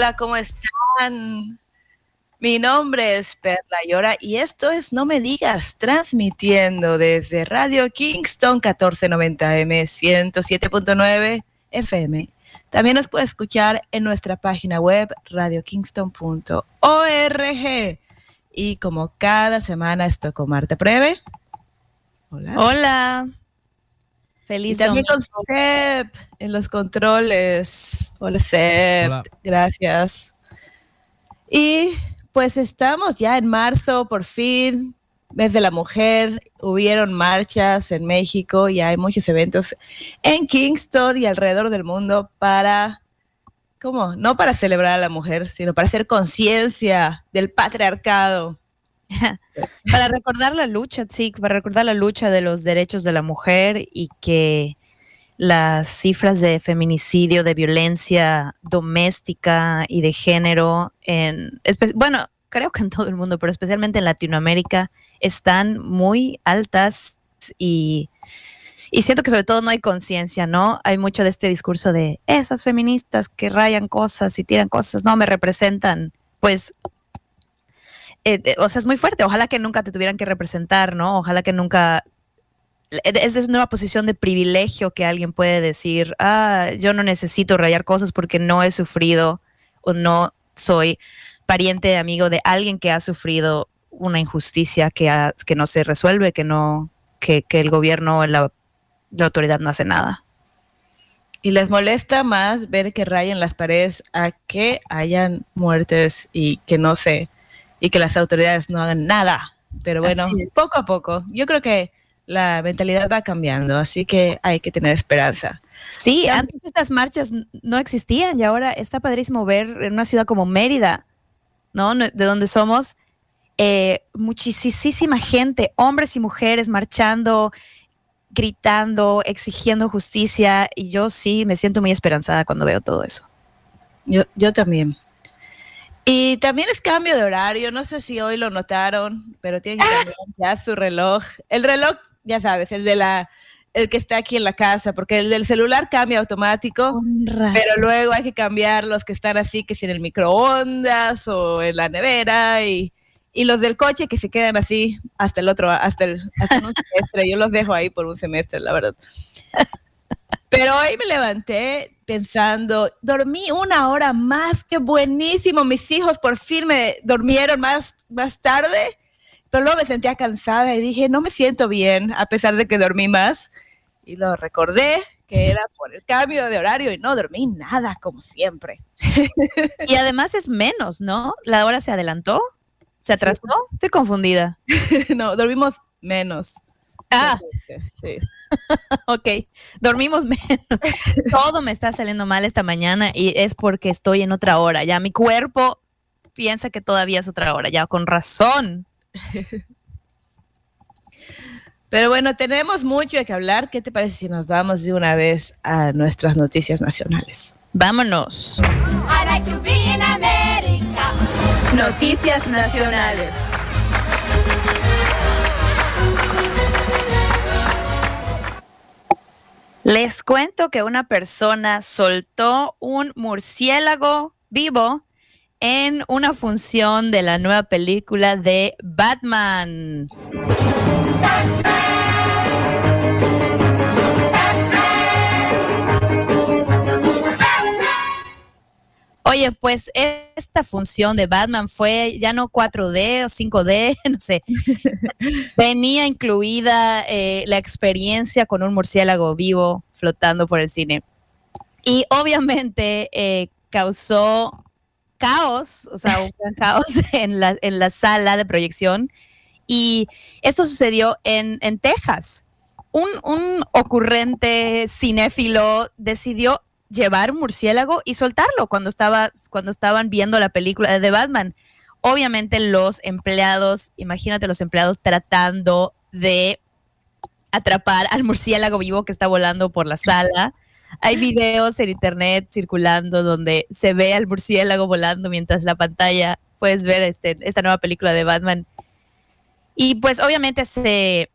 Hola, ¿cómo están? Mi nombre es Perla Llora y esto es No Me Digas, transmitiendo desde Radio Kingston 1490M 107.9 FM. También nos puede escuchar en nuestra página web radiokingston.org. Y como cada semana estoy con Marta Preve. Hola. Hola. Feliz y también con Seb en los controles. Hola Seb, gracias. Y pues estamos ya en marzo, por fin, mes de la mujer, hubieron marchas en México y hay muchos eventos en Kingston y alrededor del mundo para, ¿cómo? No para celebrar a la mujer, sino para hacer conciencia del patriarcado. para recordar la lucha, sí, para recordar la lucha de los derechos de la mujer y que las cifras de feminicidio, de violencia doméstica y de género, en, bueno, creo que en todo el mundo, pero especialmente en Latinoamérica, están muy altas y, y siento que sobre todo no hay conciencia, ¿no? Hay mucho de este discurso de esas feministas que rayan cosas y tiran cosas, no me representan. Pues eh, o sea, es muy fuerte. Ojalá que nunca te tuvieran que representar, ¿no? Ojalá que nunca... Es, es una posición de privilegio que alguien puede decir, ah, yo no necesito rayar cosas porque no he sufrido o no soy pariente, amigo de alguien que ha sufrido una injusticia que, que no se resuelve, que no, que, el gobierno o la, la autoridad no hace nada. Y les molesta más ver que rayen las paredes a que hayan muertes y que no se y que las autoridades no hagan nada. Pero bueno, poco a poco. Yo creo que la mentalidad va cambiando, así que hay que tener esperanza. Sí, antes estas marchas no existían y ahora está padrísimo ver en una ciudad como Mérida, ¿no? De donde somos, eh, muchísima gente, hombres y mujeres marchando, gritando, exigiendo justicia y yo sí me siento muy esperanzada cuando veo todo eso. Yo, yo también. Y también es cambio de horario, no sé si hoy lo notaron, pero tienen que cambiar ya su reloj. El reloj, ya sabes, el de la el que está aquí en la casa, porque el del celular cambia automático, pero luego hay que cambiar los que están así, que si en el microondas o en la nevera, y, y los del coche que se quedan así hasta el otro, hasta el hasta un semestre. Yo los dejo ahí por un semestre, la verdad. Pero hoy me levanté pensando, dormí una hora más, qué buenísimo, mis hijos por fin me durmieron más, más tarde, pero luego me sentía cansada y dije, no me siento bien a pesar de que dormí más. Y lo recordé que era por el cambio de horario y no dormí nada, como siempre. Y además es menos, ¿no? La hora se adelantó, se atrasó, estoy confundida. no, dormimos menos. Ah, sí. ok, dormimos menos. Todo me está saliendo mal esta mañana y es porque estoy en otra hora. Ya mi cuerpo piensa que todavía es otra hora, ya con razón. Pero bueno, tenemos mucho de que hablar. ¿Qué te parece si nos vamos de una vez a nuestras noticias nacionales? Vámonos. Noticias nacionales. Les cuento que una persona soltó un murciélago vivo en una función de la nueva película de Batman. Oye, pues esta función de Batman fue ya no 4D o 5D, no sé. Venía incluida eh, la experiencia con un murciélago vivo flotando por el cine. Y obviamente eh, causó caos, o sea, un caos en la, en la sala de proyección. Y esto sucedió en, en Texas. Un, un ocurrente cinéfilo decidió llevar un murciélago y soltarlo cuando, estaba, cuando estaban viendo la película de Batman. Obviamente los empleados, imagínate los empleados tratando de atrapar al murciélago vivo que está volando por la sala. Hay videos en internet circulando donde se ve al murciélago volando mientras la pantalla puedes ver este, esta nueva película de Batman. Y pues obviamente se,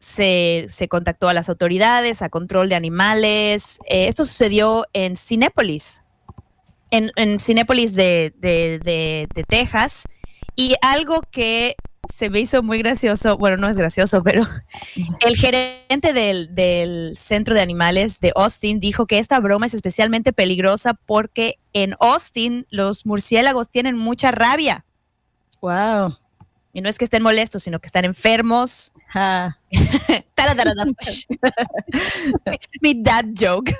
se, contactó a las autoridades, a control de animales. Eh, esto sucedió en Cinépolis. en, en Cinépolis de, de, de, Texas. Y algo que se me hizo muy gracioso, bueno, no es gracioso, pero el gerente del, del, centro de animales de Austin dijo que esta broma es especialmente peligrosa porque en Austin los murciélagos tienen mucha rabia. Wow. Y no es que estén molestos, sino que están enfermos. Mi dad joke.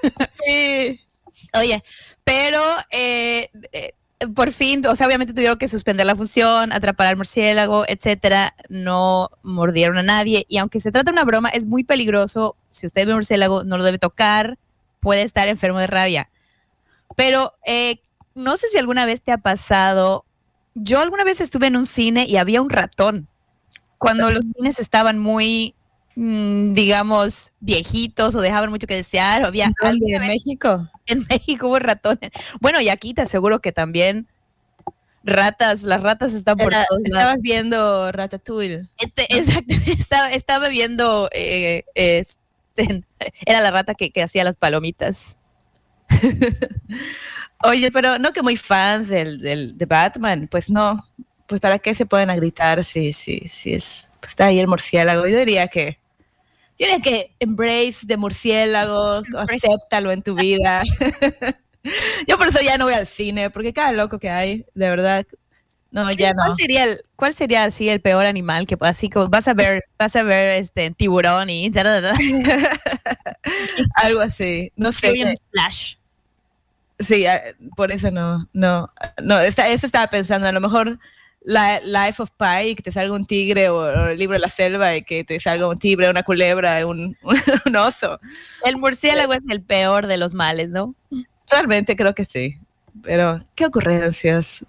Oye, pero eh, eh, por fin, o sea, obviamente tuvieron que suspender la función, atrapar al murciélago, etcétera. No mordieron a nadie. Y aunque se trata de una broma, es muy peligroso. Si usted ve un murciélago, no lo debe tocar. Puede estar enfermo de rabia. Pero eh, no sé si alguna vez te ha pasado yo alguna vez estuve en un cine y había un ratón. Cuando los cines estaban muy, mm, digamos, viejitos o dejaban mucho que desear, había en México. En México hubo ratones. Bueno, y aquí te aseguro que también ratas, las ratas están por todos lados. Estabas viendo Ratatouille. Este, exacto, estaba, estaba viendo, eh, este, era la rata que, que hacía las palomitas. Oye, pero no que muy fans del, del, de Batman, pues no, pues para qué se pueden gritar si, si, si es, pues está ahí el murciélago. Yo diría que, yo diría que embrace de murciélago, acéptalo en tu vida. yo por eso ya no voy al cine, porque cada loco que hay, de verdad, no, ya no. ¿Cuál sería, el, ¿Cuál sería así el peor animal que así como vas a ver, vas a ver este tiburón y algo así, no sé. Splash. Sí, ah, por eso no, no, no, eso estaba pensando, a lo mejor la, Life of Pi, que te salga un tigre o, el libro de la selva y que te salga un tigre, una culebra, un, un oso. El murciélago es el peor de los males, ¿no? Realmente creo que sí, pero qué ocurrencias.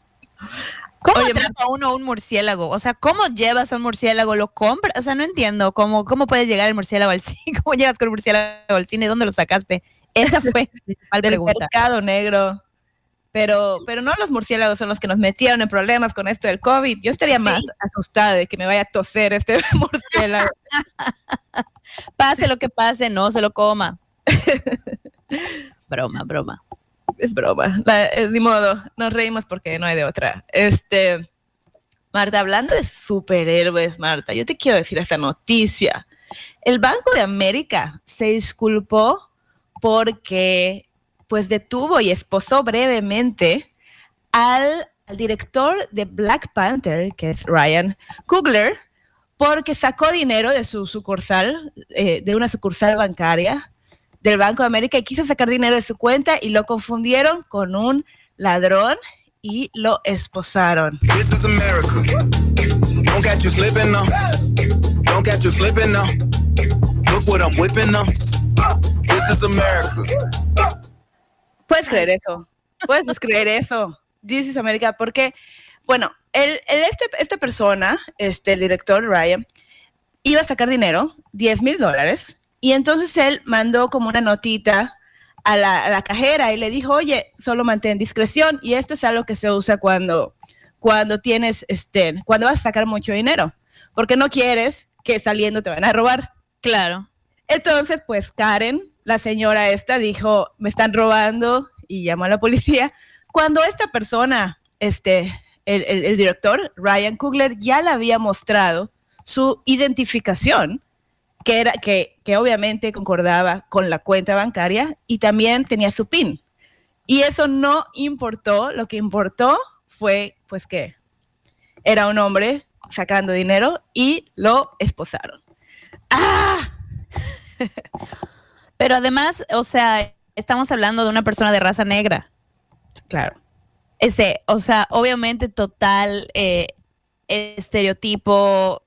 ¿Cómo Oye, trata uno un murciélago? O sea, ¿cómo llevas a un murciélago? ¿Lo compras? O sea, no entiendo. ¿Cómo, cómo puedes llegar el murciélago al cine? ¿Cómo llegas con el murciélago al cine? ¿Dónde lo sacaste? Esa fue la del mercado negro. Pero, pero no los murciélagos son los que nos metieron en problemas con esto del COVID. Yo estaría más asustada de que me vaya a toser este murciélago. pase lo que pase, no se lo coma. broma, broma. Es broma. Eh, ni modo, nos reímos porque no hay de otra. Este, Marta, hablando de superhéroes, Marta, yo te quiero decir esta noticia. El Banco de América se disculpó porque pues detuvo y esposó brevemente al, director de Black Panther, que es Ryan Coogler, porque sacó dinero de su sucursal, eh, de una sucursal bancaria del Banco de América y quiso sacar dinero de su cuenta y lo confundieron con un ladrón y lo esposaron. This is America. Don't catch you slipping now. Don't catch you slipping now. Look what I'm whipping now. Puedes creer eso. Puedes creer eso. This is America. Porque, bueno, el, este, esta persona, este, el director Ryan, iba a sacar dinero, 10 mil dólares, y entonces él mandó como una notita a la, a la, cajera y le dijo, oye, solo mantén discreción, y esto es algo que se usa cuando, cuando tienes, este, cuando vas a sacar mucho dinero, porque no quieres que saliendo te van a robar. Claro. Entonces, pues Karen, la señora esta, dijo, me están robando y llamó a la policía. Cuando esta persona, este, el, director, Ryan Coogler, ya le había mostrado su identificación, que, era, que, que obviamente concordaba con la cuenta bancaria y también tenía su PIN. Y eso no importó, lo que importó fue pues que era un hombre sacando dinero y lo esposaron. ¡Ah! Pero además, o sea, estamos hablando de una persona de raza negra. Claro. Ese, o sea, obviamente total eh, estereotipo,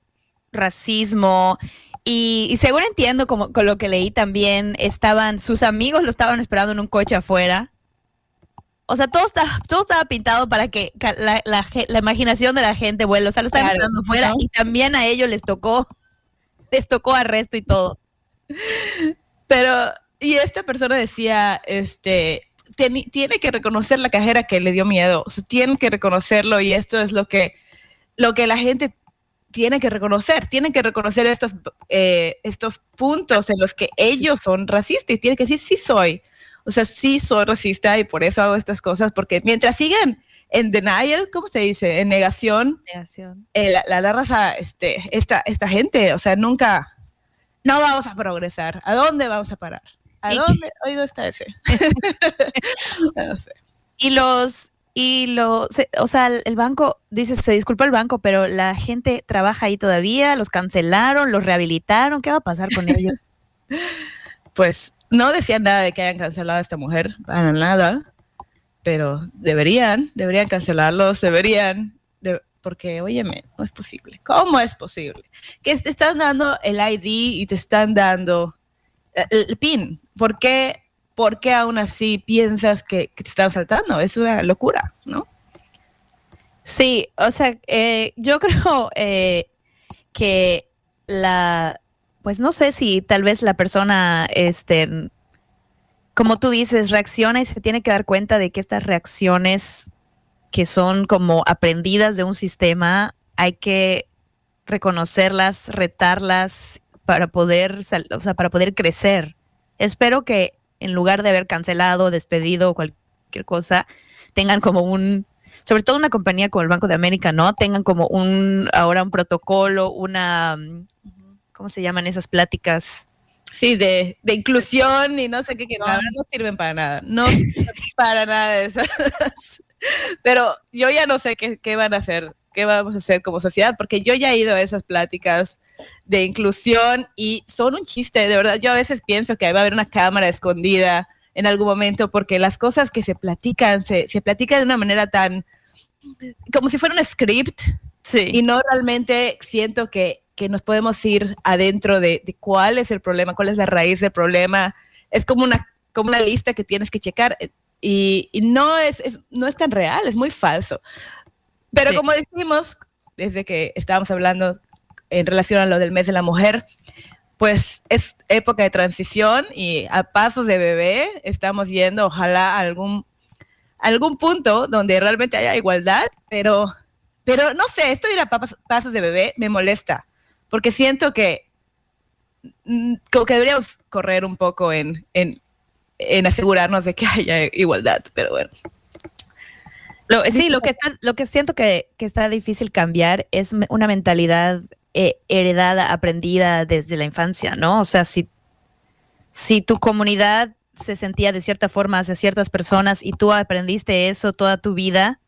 racismo. Y, según entiendo, como con lo que leí también, estaban, sus amigos lo estaban esperando en un coche afuera. O sea, todo estaba, todo estaba pintado para que la, imaginación de la gente vuelva. O sea, lo estaban esperando afuera y también a ellos les tocó, les tocó arresto y todo. Pero, y esta persona decía, este, tiene que reconocer la cajera que le dio miedo, o sea, tienen que reconocerlo y esto es lo que, lo que la gente tiene que reconocer, tienen que reconocer estos, eh, estos puntos en los que ellos son racistas y tienen que decir, sí soy. O sea, sí soy racista y por eso hago estas cosas, porque mientras siguen en denial, ¿cómo se dice? En negación, negación. Eh, la, la, raza, este, esta, esta gente, o sea, nunca, no vamos a progresar. ¿A dónde vamos a parar? ¿A dónde? Oído está ese. no sé. Y los, y lo, o sea, el banco, dice, se disculpa el banco, pero la gente trabaja ahí todavía, los cancelaron, los rehabilitaron, ¿qué va a pasar con ellos? Pues no decían nada de que hayan cancelado a esta mujer, para nada, pero deberían, deberían cancelarlos, deberían, porque, óyeme, no es posible. ¿Cómo es posible? Que te están dando el ID y te están dando el, PIN. ¿Por qué, ¿Por qué aún así piensas que, te están saltando? Es una locura, ¿no? Sí, o sea, eh, yo creo eh, que la, pues no sé si tal vez la persona, este, como tú dices, reacciona y se tiene que dar cuenta de que estas reacciones que son como aprendidas de un sistema, hay que reconocerlas, retarlas para poder, o sea, para poder crecer. Espero que en lugar de haber cancelado, despedido cualquier cosa, tengan como un, sobre todo una compañía como el Banco de América, ¿no? Tengan como un, ahora un protocolo, una, ¿cómo se llaman esas pláticas? Sí, de, de inclusión y no sé qué, que no, no sirven para nada. No para nada de esas. Pero yo ya no sé qué, qué van a hacer, qué vamos a hacer como sociedad, porque yo ya he ido a esas pláticas de inclusión y son un chiste, de verdad. Yo a veces pienso que va a haber una cámara escondida en algún momento, porque las cosas que se platican, se, se platican de una manera tan, como si fuera un script, sí. y no realmente siento que que nos podemos ir adentro de, cuál es el problema, cuál es la raíz del problema. Es como una, como una lista que tienes que checar eh, y, no, es, no es tan real, es muy falso. Pero como decimos, desde que estábamos hablando en relación a lo del mes de la mujer, pues es época de transición y a pasos de bebé estamos yendo, ojalá, a algún, algún punto donde realmente haya igualdad, pero, pero no sé, esto de ir a pasos de bebé me molesta porque siento que mm, como que deberíamos correr un poco en, en, asegurarnos de que haya igualdad, pero bueno. sí, lo que, lo que siento que, está difícil cambiar es una mentalidad eh, heredada, aprendida desde la infancia, ¿no? O sea, si, si tu comunidad se sentía de cierta forma hacia ciertas personas y tú aprendiste eso toda tu vida,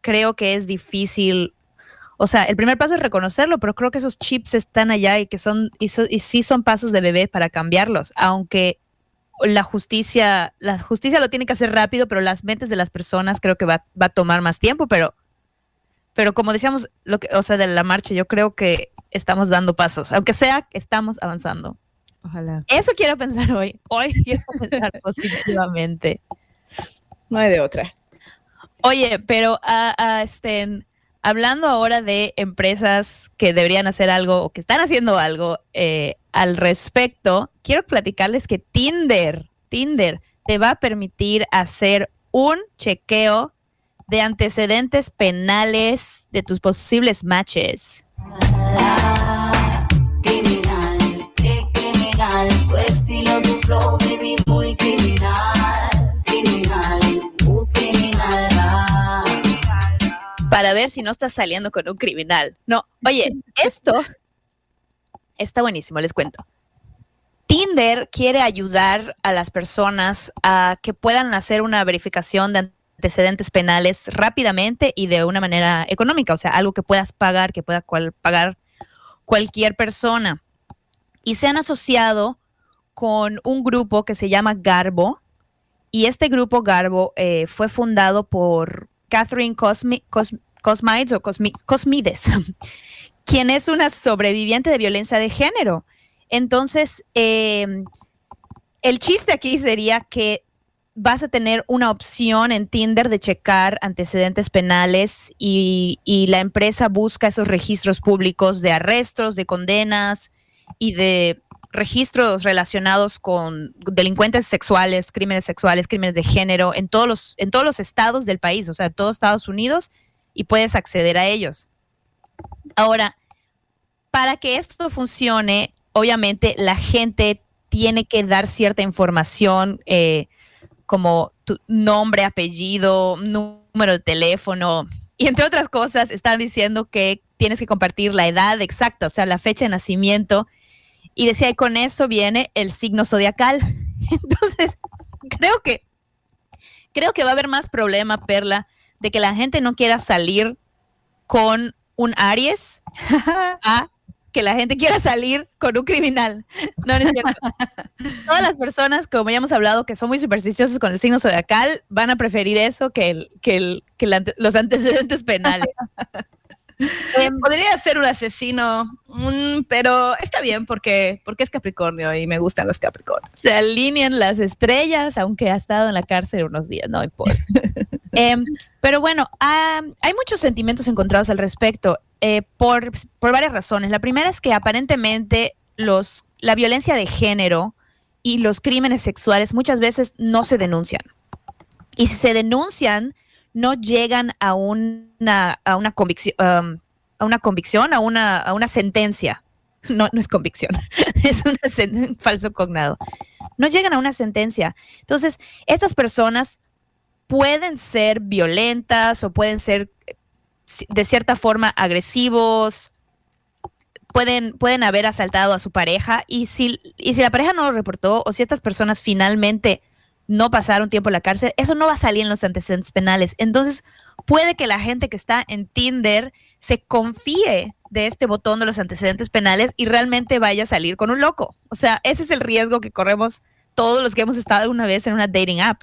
creo que es difícil o sea, el primer paso es reconocerlo, pero creo que esos chips están allá y que son, y, sí son pasos de bebé para cambiarlos, aunque la justicia, la justicia lo tiene que hacer rápido, pero las mentes de las personas creo que va, a tomar más tiempo, pero, pero como decíamos, lo que, o sea, de la marcha, yo creo que estamos dando pasos, aunque sea, estamos avanzando. Ojalá. Eso quiero pensar hoy. Hoy quiero pensar positivamente. No hay de otra. Oye, pero a, a este, hablando ahora de empresas que deberían hacer algo o que están haciendo algo eh, al respecto, quiero platicarles que Tinder, Tinder te va a permitir hacer un chequeo de antecedentes penales de tus posibles matches. criminal, criminal, tu estilo, tu flow, baby, muy criminal, criminal, muy criminal para ver si no estás saliendo con un criminal. No, oye, esto está buenísimo, les cuento. Tinder quiere ayudar a las personas a que puedan hacer una verificación de antecedentes penales rápidamente y de una manera económica, o sea, algo que puedas pagar, que pueda pagar cualquier persona. Y se han asociado con un grupo que se llama Garbo, y este grupo Garbo eh, fue fundado por Catherine Cosmi, Cosmides o Cosmides, quien es una sobreviviente de violencia de género. Entonces, em, el chiste aquí sería que vas a tener una opción en Tinder de checar antecedentes penales y, y, la empresa busca esos registros públicos de arrestos, de condenas y de registros relacionados con delincuentes sexuales, crímenes sexuales, crímenes de género en todos los, en todos los estados del país, o sea, todos Estados Unidos y puedes acceder a ellos. Ahora, para que esto funcione, obviamente la gente tiene que dar cierta información, eh, como tu nombre, apellido, número de teléfono. Y entre otras cosas, están diciendo que tienes que compartir la edad exacta, o sea, la fecha de nacimiento. Y decía, y con eso viene el signo zodiacal. Entonces, creo que, creo que va a haber más problema, Perla, de que la gente no quiera salir con un Aries a que la gente quiera salir con un criminal. No, no es cierto. Todas las personas, como ya hemos hablado, que son muy supersticiosas con el signo zodiacal, van a preferir eso que, el, que, el, que los antecedentes penales. Em, podría ser un asesino, pero está bien porque, porque es Capricornio y me gustan los Capricornios. Se alinean las estrellas, aunque ha estado en la cárcel unos días, no importa. Em, pero bueno, hay muchos sentimientos encontrados al respecto eh, por, por, varias razones. La primera es que aparentemente los, la violencia de género y los crímenes sexuales muchas veces no se denuncian. Y si se denuncian, no llegan a una, a una convicción, um, a una convicción, a una, a una sentencia. No, no es convicción, es un falso cognado. No llegan a una sentencia. Entonces, estas personas pueden ser violentas o pueden ser de cierta forma agresivos, pueden, pueden haber asaltado a su pareja y si, y si la pareja no lo reportó o si estas personas finalmente no pasaron tiempo en la cárcel, eso no va a salir en los antecedentes penales. Entonces, puede que la gente que está en Tinder se confíe de este botón de los antecedentes penales y realmente vaya a salir con un loco. O sea, ese es el riesgo que corremos todos los que hemos estado alguna vez en una dating app.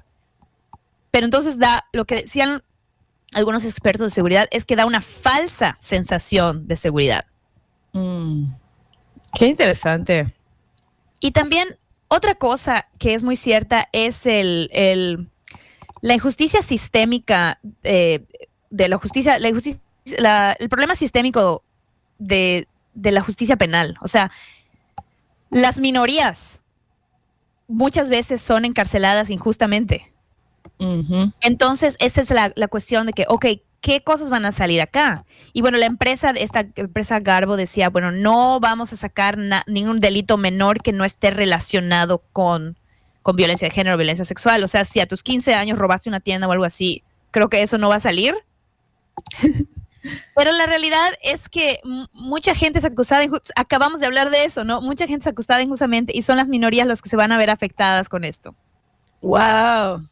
Pero entonces da, lo que decían algunos expertos de seguridad es que da una falsa sensación de seguridad. Mm. Qué interesante. Y también otra cosa que es muy cierta es el, la injusticia sistémica eh, de la justicia, la el problema sistémico de, la justicia penal. O sea, las minorías muchas veces son encarceladas injustamente. Entonces, esa es la, la, cuestión de que, ok, ¿qué cosas van a salir acá? Y bueno, la empresa, esta empresa Garbo decía, bueno, no vamos a sacar ningún delito menor que no esté relacionado con, con violencia de género, violencia sexual. O sea, si a tus 15 años robaste una tienda o algo así, creo que eso no va a salir. Pero la realidad es que mucha gente es acusada, acabamos de hablar de eso, ¿no? Mucha gente es acusada injustamente y son las minorías las que se van a ver afectadas con esto. Wow.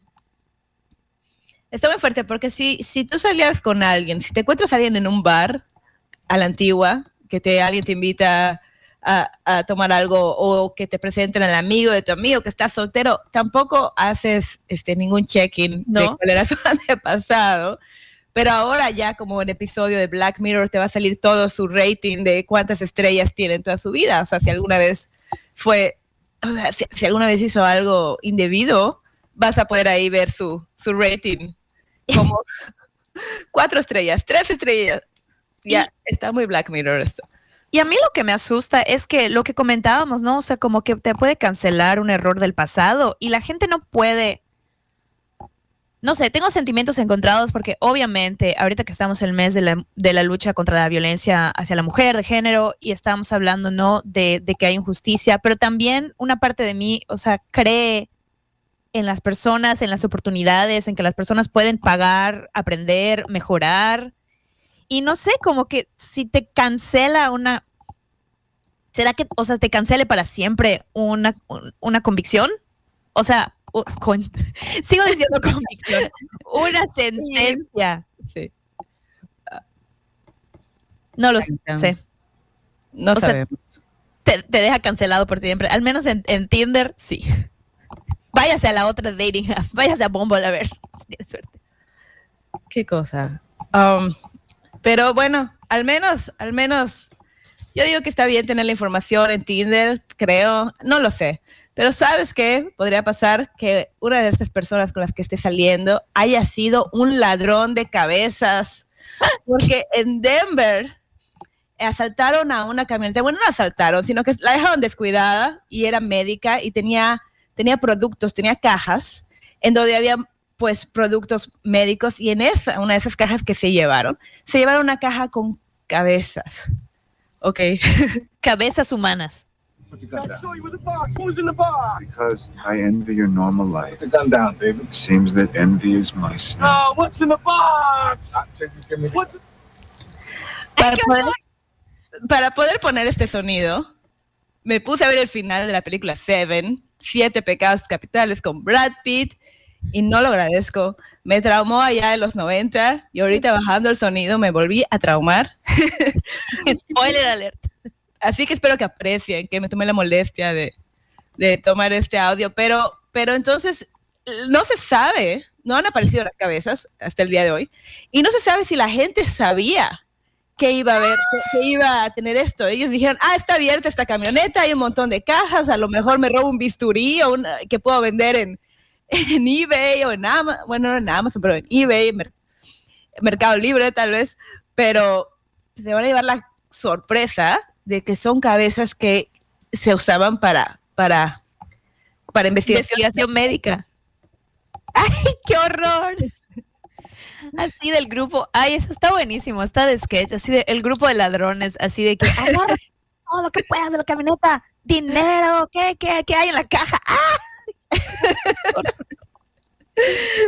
Está muy fuerte porque si, si tú salías con alguien, si te encuentras a alguien en un bar a la antigua, que te, alguien te invita a, tomar algo o que te presenten al amigo de tu amigo que está soltero, tampoco haces este, ningún check-in ¿No? de cuál era su antepasado. Pero ahora ya como en episodio de Black Mirror te va a salir todo su rating de cuántas estrellas tiene en toda su vida. O sea, si alguna vez fue, o sea, si, alguna vez hizo algo indebido, vas a poder ahí ver su, su rating como cuatro estrellas, tres estrellas. Ya, está muy Black Mirror esto. Y a mí lo que me asusta es que lo que comentábamos, ¿no? O sea, como que te puede cancelar un error del pasado y la gente no puede. No sé, tengo sentimientos encontrados porque obviamente ahorita que estamos en el mes de la, de la lucha contra la violencia hacia la mujer, de género, y estamos hablando, ¿no? De, de que hay injusticia, pero también una parte de mí, o sea, cree en las personas, en las oportunidades, en que las personas pueden pagar, aprender, mejorar. Y no sé, como que si te cancela una, ¿será que, o sea, te cancele para siempre una, una convicción? O sea, sigo diciendo convicción, una sentencia. Sí. No lo sé. No sabemos. te, deja cancelado por siempre. Al menos en, en Tinder, sí váyase a la otra dating váyase a Bumble a ver si tiene suerte. Qué cosa. Um, pero bueno, al menos, al menos, yo digo que está bien tener la información en Tinder, creo, no lo sé. Pero ¿sabes qué? Podría pasar que una de estas personas con las que esté saliendo haya sido un ladrón de cabezas. Porque en Denver asaltaron a una camioneta. Bueno, no asaltaron, sino que la dejaron descuidada y era médica y tenía tenía productos, tenía cajas en donde había pues productos médicos y en esa, una de esas cajas que se llevaron, se llevaron una caja con cabezas. Ok. cabezas humanas. I saw you with the box. What was in the box? Because I envy your normal life. Put the gun down, David. It seems that envy is my sin. No, what's in the box? What's para poder, para poder poner este sonido, me puse a ver el final de la película Seven, Siete Pecados Capitales con Brad Pitt y no lo agradezco. Me traumó allá en los 90 y ahorita bajando el sonido me volví a traumar. Spoiler alert. Así que espero que aprecien, que me tome la molestia de, tomar este audio, pero, pero entonces no se sabe, no han aparecido las cabezas hasta el día de hoy, y no se sabe si la gente sabía que iba a ver, que, iba a tener esto. Ellos dijeron, ah, está abierta esta camioneta, hay un montón de cajas, a lo mejor me robo un bisturí o una, que puedo vender en, en eBay o en Amazon, bueno, no en Amazon, pero en eBay, Mercado Libre tal vez, pero se van a llevar la sorpresa de que son cabezas que se usaban para, para, para investigación, médica. ¡Ay, qué horror! Así del grupo, ay, eso está buenísimo, está de sketch, así de el grupo de ladrones, así de que agarra todo lo que puedas de la camioneta, dinero, ¿qué, qué, qué hay en la caja? ¡Ah!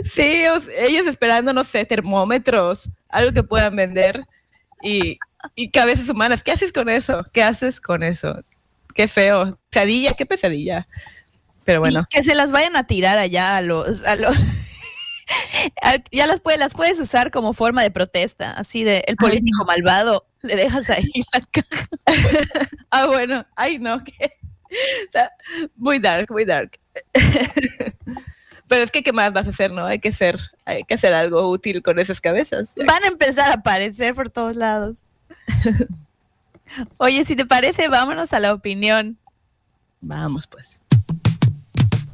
Sí, ellos esperando, no sé, termómetros, algo que puedan vender y y cabezas humanas. ¿Qué haces con eso? ¿Qué haces con eso? Qué feo. Pesadilla, qué pesadilla. Pero bueno. que se las vayan a tirar allá a los, a los ya las puedes, las puedes usar como forma de protesta, así de el político malvado, le dejas ahí la caja. ah, bueno, ay no, que muy dark, muy dark. Pero es que qué más vas a hacer, ¿no? Hay que hacer, hay que hacer algo útil con esas cabezas. Van a empezar a aparecer por todos lados. Oye, si te parece, vámonos a la opinión. Vamos, pues.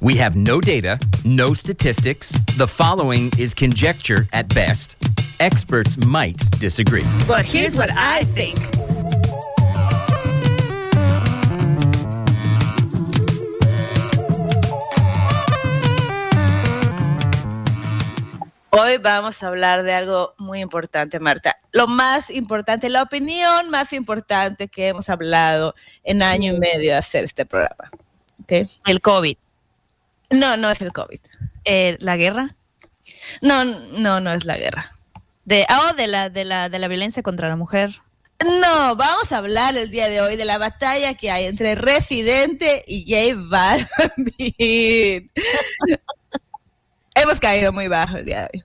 We have no data, no statistics. The following is conjecture at best. Experts might disagree. But here's what I think. Hoy vamos a hablar de algo muy importante, Marta. Lo más importante, la opinión más importante que hemos hablado en año y medio de hacer este programa. El COVID. No, no es el COVID. Eh, ¿La guerra? No, no, no es la guerra. De, oh, de la, de la, de la violencia contra la mujer. No, vamos a hablar el día de hoy de la batalla que hay entre Residente y J Balvin. Hemos caído muy bajo el día de hoy.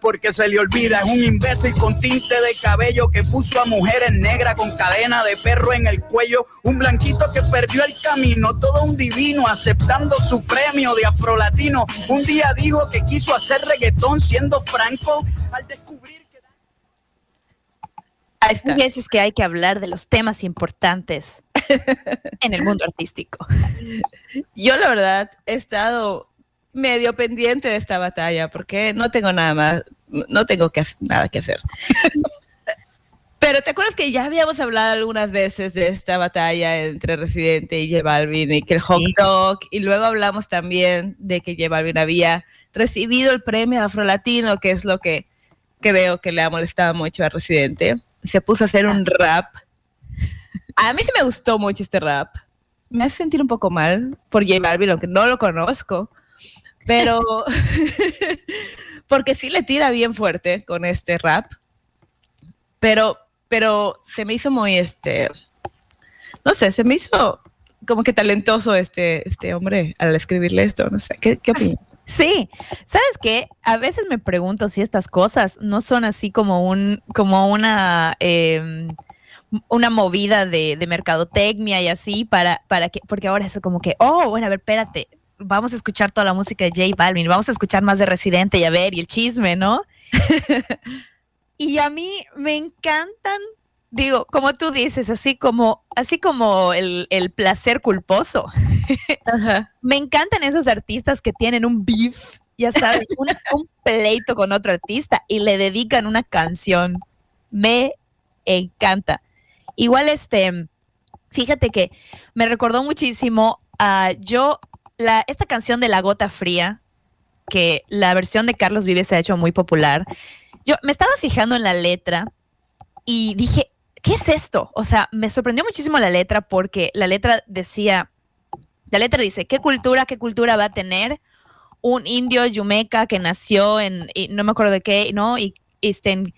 porque se le olvida. Es un imbécil con tinte de cabello que puso a mujeres negras con cadena de perro en el cuello. Un blanquito que perdió el camino, todo un divino aceptando su premio de afrolatino. Un día dijo que quiso hacer reggaetón siendo franco al descubrir que... Hay veces que hay que hablar de los temas importantes en el mundo artístico. Yo la verdad he estado medio pendiente de esta batalla porque no tengo nada más, no tengo que, nada que hacer. Pero te acuerdas que ya habíamos hablado algunas veces de esta batalla entre Residente y J Balvin y que el hot dog, y luego hablamos también de que J Balvin había recibido el premio Afrolatino, que es lo que creo que le ha molestado mucho a Residente. Se puso a hacer un rap. A mí sí me gustó mucho este rap. Me hace sentir un poco mal por J Balvin, aunque no lo conozco pero porque sí le tira bien fuerte con este rap, pero, pero se me hizo muy, este, no sé, se me hizo como que talentoso este, este hombre al escribirle esto, no sé, ¿qué, qué opinas? Sí, ¿sabes qué? A veces me pregunto si estas cosas no son así como un, como una, em, una movida de, de, mercadotecnia y así para, para que, porque ahora es como que, oh, bueno, a ver, espérate, vamos a escuchar toda la música de J Balvin, vamos a escuchar más de Residente y a ver, y el chisme, ¿no? y a mí me encantan, digo, como tú dices, así como, así como el, placer culposo. Me encantan esos artistas que tienen un beef, ya sabes, un, un pleito con otro artista y le dedican una canción. Me encanta. Igual este, fíjate que me recordó muchísimo a yo, la, esta canción de La Gota Fría, que la versión de Carlos Vives se ha hecho muy popular. Yo me estaba fijando en la letra y dije, ¿qué es esto? O sea, me sorprendió muchísimo la letra porque la letra decía, la letra dice, ¿qué cultura, qué cultura va a tener un indio yumeca que nació en, no me acuerdo de qué, ¿no? Y, este,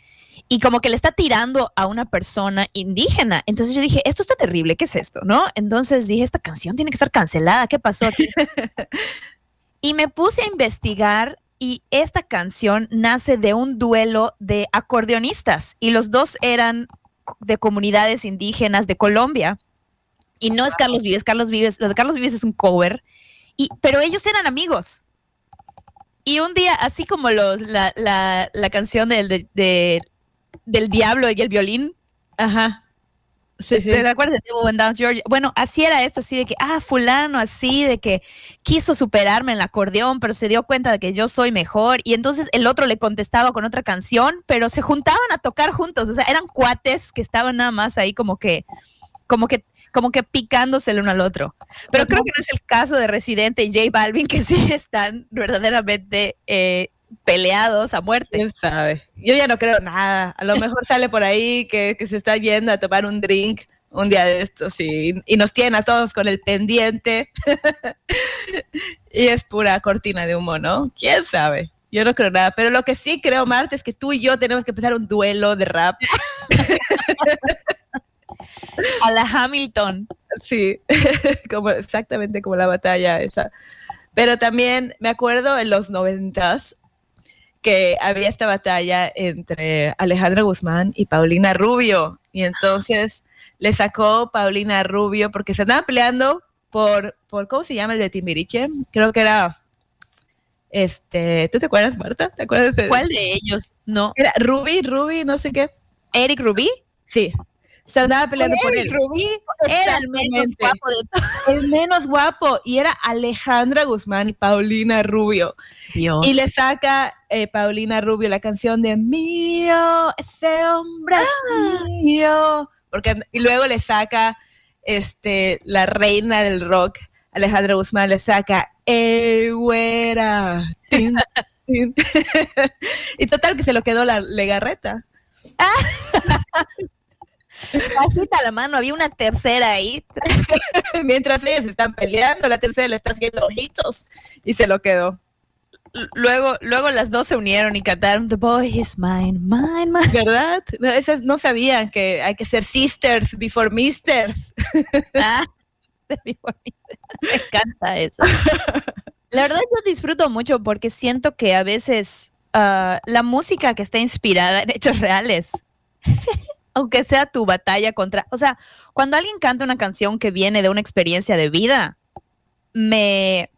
y como que le está tirando a una persona indígena. Entonces yo dije, esto está terrible, ¿qué es esto? ¿No? Entonces dije, esta canción tiene que estar cancelada, ¿qué pasó aquí? y me puse a investigar y esta canción nace de un duelo de acordeonistas y los dos eran de comunidades indígenas de Colombia. Y no es Carlos Vives, Carlos Vives, lo de Carlos Vives es un cover, y, pero ellos eran amigos. Y un día, así como los, la, la, la canción de, del diablo y el violín, Ajá. Sí, sí. ¿Te acuerdas de Devil Went Down Georgia? Bueno, así era esto, así de que, ah, fulano, así de que quiso superarme en el acordeón, pero se dio cuenta de que yo soy mejor. Y entonces el otro le contestaba con otra canción, pero se juntaban a tocar juntos. O sea, eran cuates que estaban nada más ahí como que, como que, como que picándose el uno al otro. Pero creo que no es el caso de Residente y J Balvin, que sí están verdaderamente eh, peleados a muerte. ¿Quién sabe? Yo ya no creo nada. A lo mejor sale por ahí que, que se está yendo a tomar un drink un día de estos y, y nos tienen a todos con el pendiente. y es pura cortina de humo, ¿no? ¿Quién sabe? Yo no creo nada. Pero lo que sí creo, Marta, es que tú y yo tenemos que empezar un duelo de rap. A la Hamilton. Sí, como, exactamente como la batalla esa. Pero también me acuerdo en los noventas que había esta batalla entre Alejandra Guzmán y Paulina Rubio. Y entonces le sacó Paulina Rubio porque se andaba peleando por, por ¿cómo se llama el de Timbiriche? Creo que era, este, ¿tú te acuerdas, Marta? ¿Te acuerdas de ¿Cuál de ellos? No. Era Ruby, Ruby, no sé qué. Eric Rubí. Sí. Se andaba peleando por él. Eric Rubí era el menos guapo de todos. El menos guapo. Y era Alejandra Guzmán y Paulina Rubio. Dios. Y le saca eh, Paulina Rubio la canción de Mío, ese hombre es mío. Porque, y luego le saca este, la reina del rock, Alejandra Guzmán, le saca ¡Eh, güera! Y total que se lo quedó la legarreta. Bajita la mano, había una tercera ahí. Mientras ellos están peleando, la tercera le está haciendo ojitos y se lo quedó. Luego, luego las dos se unieron y cantaron The Boy is mine, mine, mine. ¿Verdad? No, Esas no sabían que hay que ser sisters before misters. Ah, me encanta eso. La verdad yo disfruto mucho porque siento que a veces ah, la música que está inspirada en hechos reales, aunque sea tu batalla contra, o sea, cuando alguien canta una canción que viene de una experiencia de vida, me,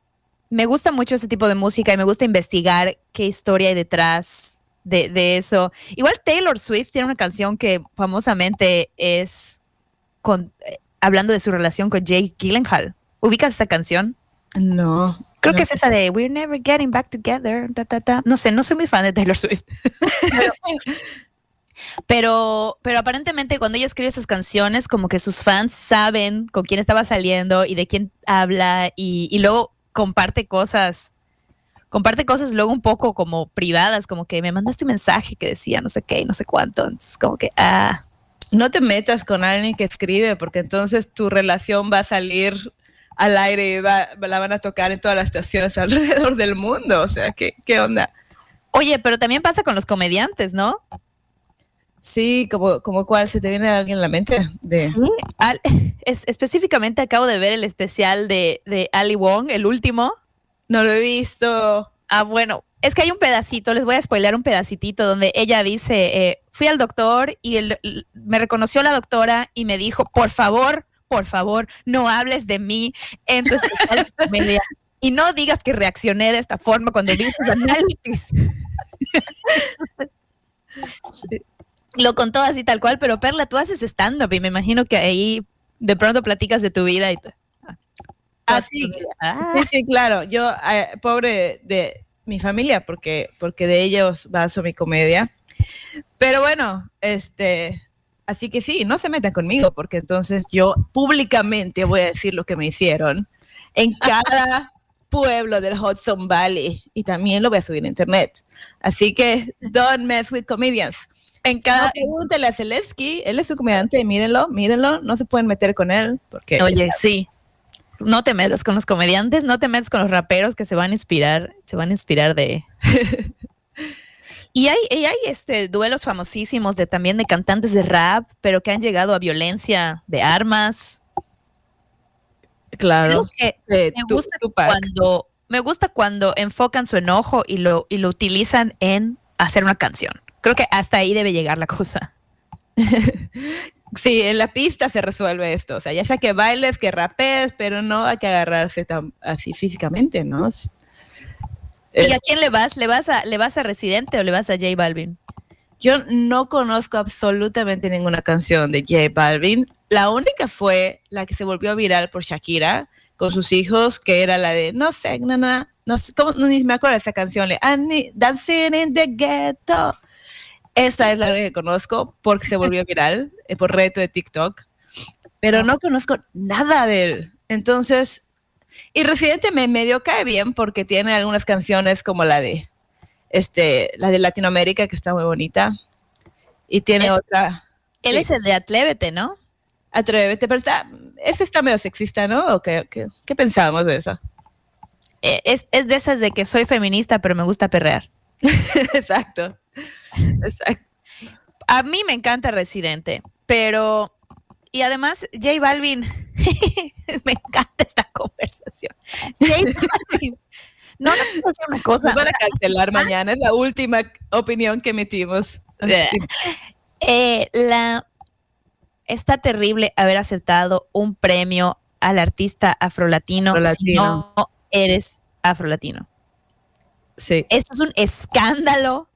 me gusta mucho ese tipo de música y me gusta investigar qué historia hay detrás de, de eso. Igual Taylor Swift tiene una canción que famosamente es con, eh, hablando de su relación con Jake Gyllenhaal. ¿Ubicas esta canción? No. Creo no. que es esa de We're never getting back together. ta, ta, ta. No sé, no soy muy fan de Taylor Swift. pero, pero aparentemente cuando ella escribe esas canciones, como que sus fans saben con quién estaba saliendo y de quién habla y, y luego comparte cosas. Comparte cosas luego un poco como privadas, como que me mandaste un mensaje que decía no sé qué y no sé cuánto. Entonces, como que, ah, No te metas con alguien que escribe, porque entonces tu relación va a salir al aire y va- la van a tocar en todas las estaciones alrededor del mundo. O sea, ¿qué, qué onda? Oye, pero también pasa con los comediantes, ¿no? Sí, como, como cuál, ¿se te viene alguien a la mente? De... Sí, al- es- específicamente acabo de ver el especial de, de Ali Wong, el último. No lo he visto. Ah, bueno, es que hay un pedacito, les voy a spoilear un pedacitito donde ella dice, eh, fui al doctor y el- me reconoció la doctora y me dijo, por favor, por favor, no hables de mí en tu especial de. Y no digas que reaccioné de esta forma cuando vi tus análisis. Lo contó así tal cual, pero Perla, tú haces stand-up y me imagino que ahí de pronto platicas de tu vida y t- Ah, sí. Ah. Sí, sí, claro. Yo, eh, pobre de mi familia, porque, porque de ellos baso mi comedia. Pero bueno, este, así que sí, no se metan conmigo, porque entonces yo públicamente voy a decir lo que me hicieron en cada pueblo del Hudson Valley y también lo voy a subir a internet. Así que don't mess with comedians. En cada. pregúntele a Zelensky, él es su comediante, mírenlo, mírenlo, no se pueden meter con él, porque Oye, sí. No te metas con los comediantes, no te metas con los raperos que se van a inspirar, se van a inspirar de. y hay, y hay este duelos famosísimos de también de cantantes de rap, pero que han llegado a violencia de armas. claro. Creo que Eh, me gusta cuando me gusta cuando enfocan su enojo y lo, y lo utilizan en hacer una canción. Creo que hasta ahí debe llegar la cosa. Sí, en la pista se resuelve esto. O sea, ya sea que bailes, que rapees, pero no hay que agarrarse tan así físicamente, ¿no? ¿Y a quién le vas? ¿Le vas a, le vas a Residente o le vas a J Balvin? Yo no conozco absolutamente ninguna canción de J Balvin. La única fue la que se volvió viral por Shakira con sus hijos, que era la de no sé, no, no, no sé, ¿cómo? No, ni me acuerdo de esa canción, le "I need Dancing in the Ghetto. Esa es la que conozco porque se volvió viral eh, por reto de TikTok, pero no conozco nada de él. Entonces, y Residente me medio cae bien porque tiene algunas canciones como la de este, la de Latinoamérica, que está muy bonita. Y tiene Eh, otra, Él Sí. es el de Atlévete, ¿no? Atrévete, pero está, este está medio sexista, ¿no? ¿O qué, qué, qué pensábamos de eso? Eh, Es, es de esas de que soy feminista, pero me gusta perrear. Exacto. Exacto. A mí me encanta Residente, pero. Y además, J Balvin. me encanta esta conversación. J Balvin. No, no quiero decir una cosa. Nos van a cancelar mañana, es la última opinión que emitimos. Eh, la, está terrible haber aceptado un premio al artista afrolatino, si Afrolatino. no eres afrolatino. Sí. Eso es un escándalo.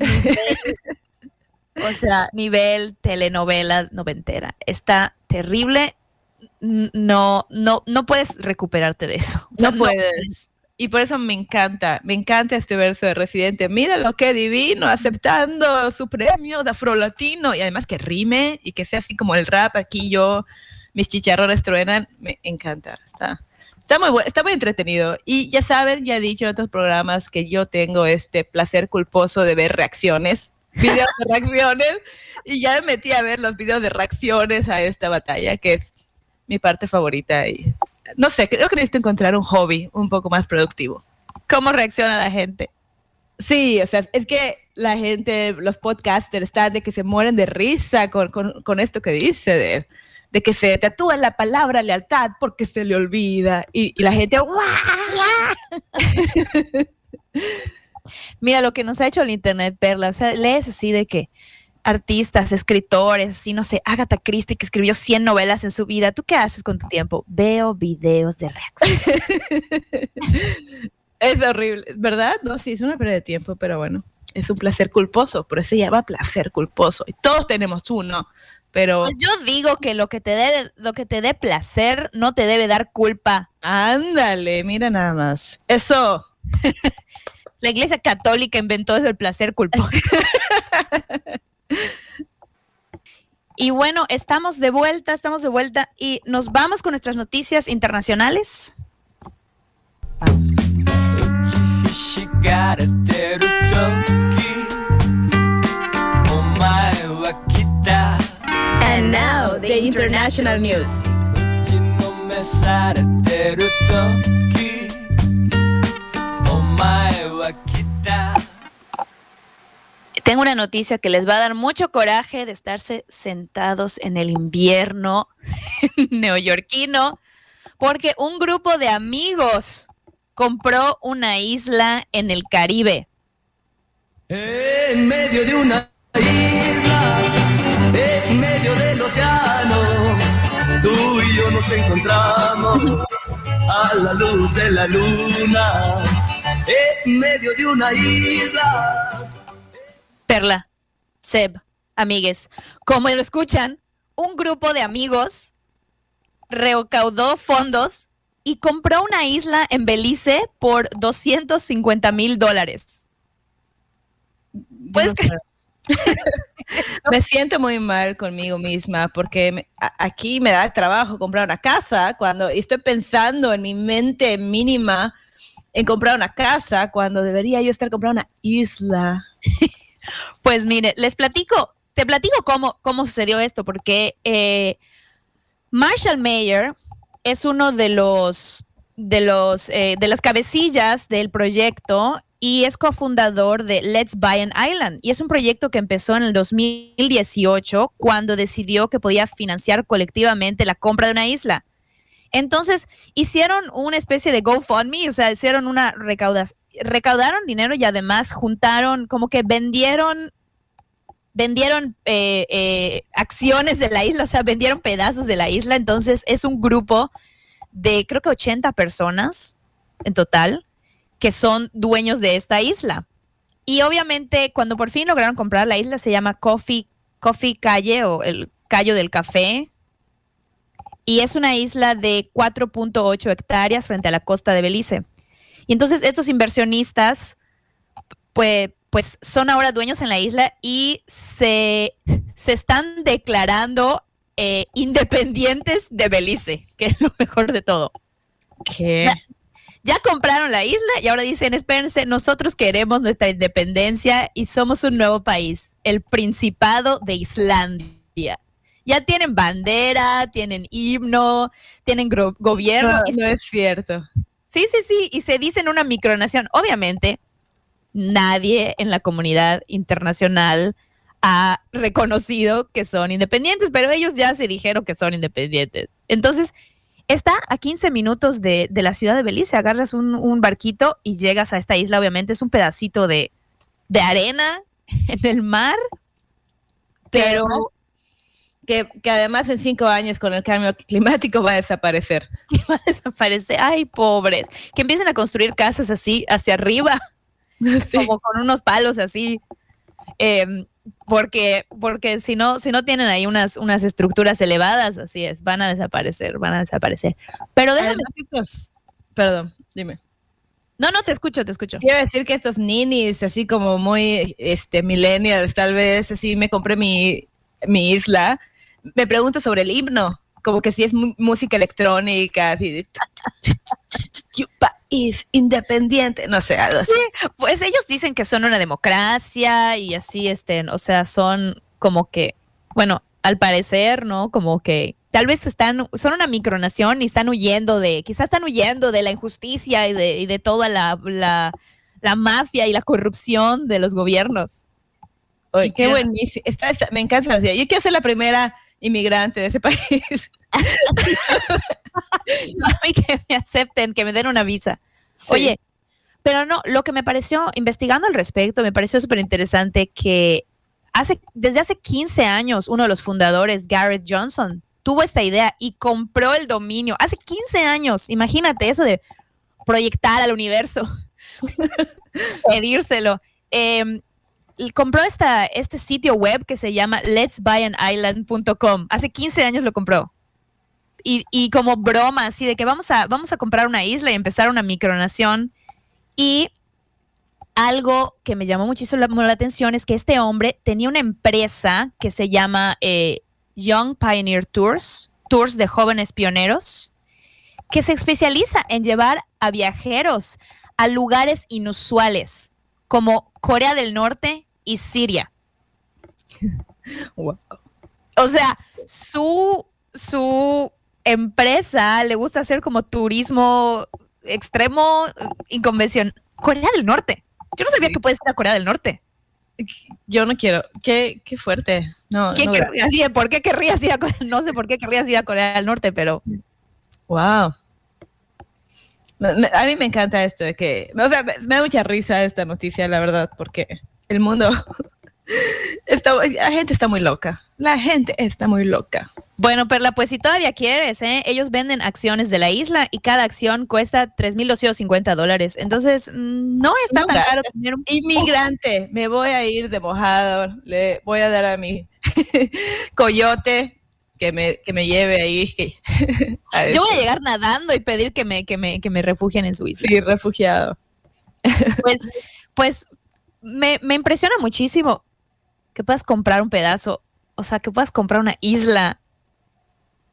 O sea, nivel telenovela noventera. Está terrible. No, no, no puedes recuperarte de eso. O sea, No puedes. Y por eso me encanta, me encanta este verso de Residente. Mira lo que divino, aceptando su premio de afrolatino. Y además que rime y que sea así como el rap. Aquí yo, mis chicharrones truenan. Me encanta. Está, está muy bueno, está muy entretenido. Y ya saben, ya he dicho en otros programas que yo tengo este placer culposo de ver reacciones, videos de reacciones. Y ya me metí a ver los videos de reacciones a esta batalla, que es mi parte favorita. Y no sé, creo que necesito encontrar un hobby un poco más productivo. ¿Cómo reacciona la gente? Sí, o sea, es que la gente, los podcasters están de que se mueren de risa con, con- con esto que dice, de, de que se tatúa la palabra lealtad porque se le olvida. Y, y la gente. Mira lo que nos ha hecho el internet, Perla. O sea, lees así de que artistas, escritores, así no sé, Agatha Christie que escribió 100 novelas en su vida. ¿Tú qué haces con tu tiempo? Veo videos de reacción. Es horrible, ¿verdad? No, sí, es una pérdida de tiempo, pero bueno, es un placer culposo, por eso se llama placer culposo. Y todos tenemos uno, pero Pues yo digo que lo que te dé lo que te dé placer no te debe dar culpa. ándale, mira nada más. Eso, La Iglesia Católica inventó eso el placer culposo. y bueno, estamos de vuelta, estamos de vuelta y nos vamos con nuestras noticias internacionales. し Now, the international news. Tengo una noticia que les va a dar mucho coraje de estarse sentados en el invierno neoyorquino, porque un grupo de amigos compró una isla en el Caribe. En medio de una isla océano, tú y yo nos encontramos a la luz de la luna. En medio de una isla. Perla, Seb, amigues, como lo escuchan, un grupo de amigos recaudó fondos y compró una isla en Belice por 250 mil dólares. Puedes me siento muy mal conmigo misma porque aquí me da trabajo comprar una casa cuando estoy pensando en mi mente mínima en comprar una casa cuando debería yo estar comprando una isla. pues mire, les platico, te platico cómo, cómo sucedió esto, porque eh, Marshall Mayer es uno de los de los eh, de las cabecillas del proyecto y es cofundador de Let's Buy an Island. Y es un proyecto que empezó en el 2018 cuando decidió que podía financiar colectivamente la compra de una isla. Entonces hicieron una especie de GoFundMe, o sea, hicieron una recaudación, recaudaron dinero y además juntaron, como que vendieron vendieron eh, eh, acciones de la isla, o sea, vendieron pedazos de la isla. Entonces es un grupo de creo que 80 personas en total que son dueños de esta isla. Y obviamente cuando por fin lograron comprar la isla se llama Coffee, Coffee Calle o el Cayo del Café. Y es una isla de 4.8 hectáreas frente a la costa de Belice. Y entonces estos inversionistas, pues, pues son ahora dueños en la isla y se, se están declarando eh, independientes de Belice, que es lo mejor de todo. ¿Qué? Ya compraron la isla y ahora dicen, espérense, nosotros queremos nuestra independencia y somos un nuevo país, el Principado de Islandia. Ya tienen bandera, tienen himno, tienen gobierno. No, no es cierto. Sí, sí, sí, y se dicen una micronación. Obviamente, nadie en la comunidad internacional ha reconocido que son independientes, pero ellos ya se dijeron que son independientes. Entonces, está a 15 minutos de, la ciudad de Belice. Agarras un, barquito y llegas a esta isla. Obviamente es un pedacito de, arena en el mar. Pero que, además en cinco años con el cambio climático va a desaparecer. Va a desaparecer. Ay, pobres. Que empiecen a construir casas así hacia arriba. Como con unos palos así. Em, porque, porque si no, si no tienen ahí unas, unas estructuras elevadas, así es, van a desaparecer, van a desaparecer. Pero déjame perdón, dime. No, no, te escucho, te escucho. Quiero decir que estos ninis, así como muy este, millennials, tal vez, así me compré mi, mi isla, me pregunto sobre el himno, como que si es música electrónica, así de país independiente, no sé, algo así. pues ellos dicen que son una democracia y así estén, o sea, son como que, bueno, al parecer, ¿no? Como que tal vez están, son una micronación y están huyendo de, quizás están huyendo de la injusticia y de, y de toda la, la, mafia y la corrupción de los gobiernos. Oye, qué buenísimo. me encanta la Yo quiero ser la primera inmigrante de ese país. y que me acepten, que me den una visa. Oye, pero no, lo que me pareció, investigando al respecto, me pareció súper interesante que hace, desde hace 15 años, uno de los fundadores, Garrett Johnson, tuvo esta idea y compró el dominio. Hace 15 años, imagínate eso de proyectar al universo, pedírselo. Eh, compró esta, este sitio web que se llama letsbuyAnisland.com. Hace 15 años lo compró. Y, y, como broma, así de que vamos a, vamos a comprar una isla y empezar una micronación. Y algo que me llamó muchísimo la, atención es que este hombre tenía una empresa que se llama eh, Young Pioneer Tours, Tours de jóvenes pioneros, que se especializa en llevar a viajeros a lugares inusuales como Corea del Norte, y Siria. O sea, su, su empresa le gusta hacer como turismo extremo, inconvencional. Corea del Norte. Yo no sabía que puede ser a Corea del Norte. Yo no quiero. Qué, qué fuerte. No, ¿Qué no ¿Por qué querrías ir a No sé por qué querrías ir a Corea del Norte, pero. Wow. A mí me encanta esto de que. O sea, me da mucha risa esta noticia, la verdad, porque el mundo está, la gente está muy loca. La gente está muy loca. Bueno, Perla, pues si todavía quieres, ¿eh? ellos venden acciones de la isla y cada acción cuesta 3.250 dólares. Entonces, mm, no está tan caro tener un... Inmigrante, me voy a ir de mojado, le voy a dar a mi coyote que me, que me lleve ahí. Yo voy a llegar nadando y pedir que me, que me, que me refugien en su isla. Sí, refugiado. Pues, pues me, me impresiona muchísimo que puedas comprar un pedazo, o sea, que puedas comprar una isla